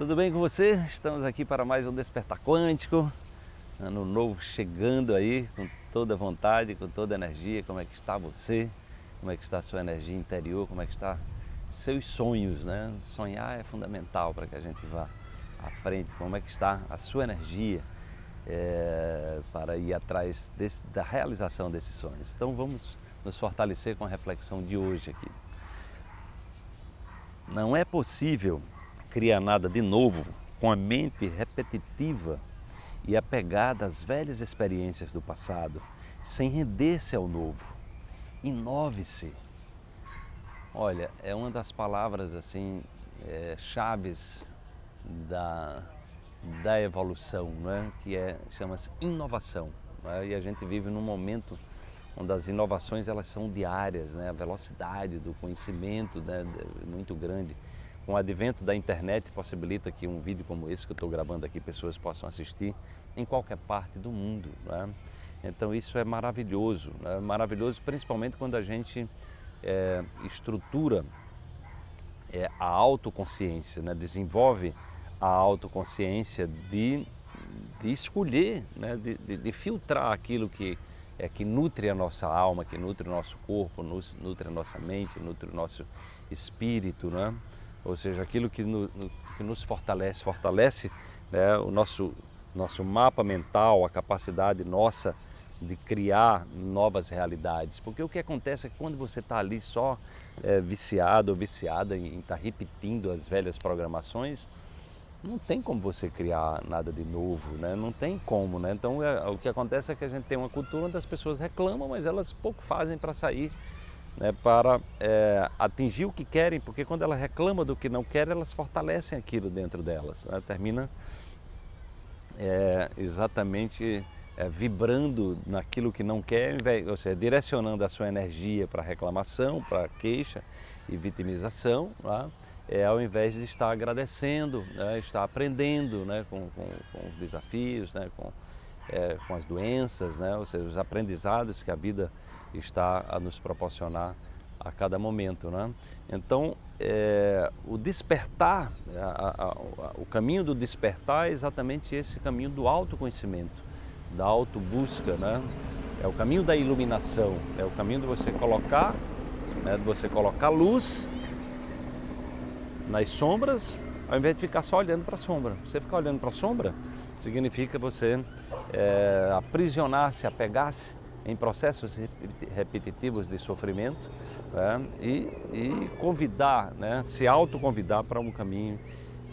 Tudo bem com você? Estamos aqui para mais um Despertar Quântico. Ano novo chegando aí com toda vontade, com toda energia. Como é que está você? Como é que está a sua energia interior? Como é que está seus sonhos, né? Sonhar é fundamental para que a gente vá à frente. Como é que está a sua energia é, para ir atrás desse, da realização desses sonhos? Então vamos nos fortalecer com a reflexão de hoje aqui. Não é possível criar nada de novo com a mente repetitiva e apegada às velhas experiências do passado, sem render-se ao novo. Inove-se. Olha, é uma das palavras assim é, chaves da, da evolução, né? que é chama-se inovação. Né? E a gente vive num momento onde as inovações elas são diárias, né? a velocidade do conhecimento né? é muito grande. Com o advento da internet possibilita que um vídeo como esse que eu estou gravando aqui pessoas possam assistir em qualquer parte do mundo. Né? Então isso é maravilhoso, né? maravilhoso principalmente quando a gente é, estrutura é, a autoconsciência, né? desenvolve a autoconsciência de, de escolher, né? de, de, de filtrar aquilo que é, que nutre a nossa alma, que nutre o nosso corpo, nutre a nossa mente, nutre o nosso espírito, né? Ou seja, aquilo que, no, que nos fortalece, fortalece né, o nosso, nosso mapa mental, a capacidade nossa de criar novas realidades. Porque o que acontece é que quando você está ali só é, viciado ou viciada em estar tá repetindo as velhas programações, não tem como você criar nada de novo, né? não tem como. Né? Então é, o que acontece é que a gente tem uma cultura onde as pessoas reclamam, mas elas pouco fazem para sair, né? para é, atingir o que querem, porque quando elas reclamam do que não querem, elas fortalecem aquilo dentro delas. Né? Termina é, exatamente é, vibrando naquilo que não quer, ou seja, direcionando a sua energia para reclamação, para queixa e vitimização. Tá? é, ao invés de estar agradecendo, né, estar aprendendo né, com, com, com, os desafios, né, com, é, com as doenças, né, ou seja, os aprendizados que a vida está a nos proporcionar a cada momento. Né? Então, é, o despertar, a, a, a, o caminho do despertar é exatamente esse caminho do autoconhecimento, da autobusca, né? é o caminho da iluminação, é o caminho de você colocar, né, de você colocar luz nas sombras, ao invés de ficar só olhando para a sombra. Você ficar olhando para a sombra significa você é, aprisionar-se, apegar-se em processos repetitivos de sofrimento né? e, e, convidar, né? se autoconvidar para um caminho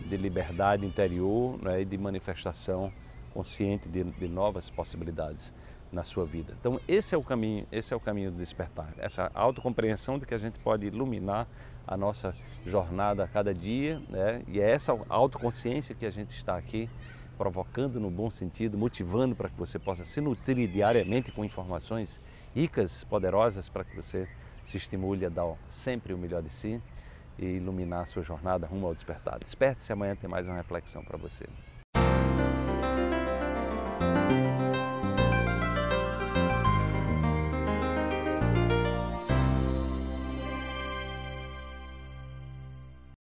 de liberdade interior né? e de manifestação consciente de, de novas possibilidades na sua vida. Então esse é o caminho, esse é o caminho do despertar, essa autocompreensão de que a gente pode iluminar a nossa jornada a cada dia, né? e é essa autoconsciência que a gente está aqui provocando no bom sentido, motivando para que você possa se nutrir diariamente com informações ricas, poderosas, para que você se estimule a dar sempre o melhor de si e iluminar a sua jornada rumo ao despertar. Desperte-se, amanhã tem mais uma reflexão para você.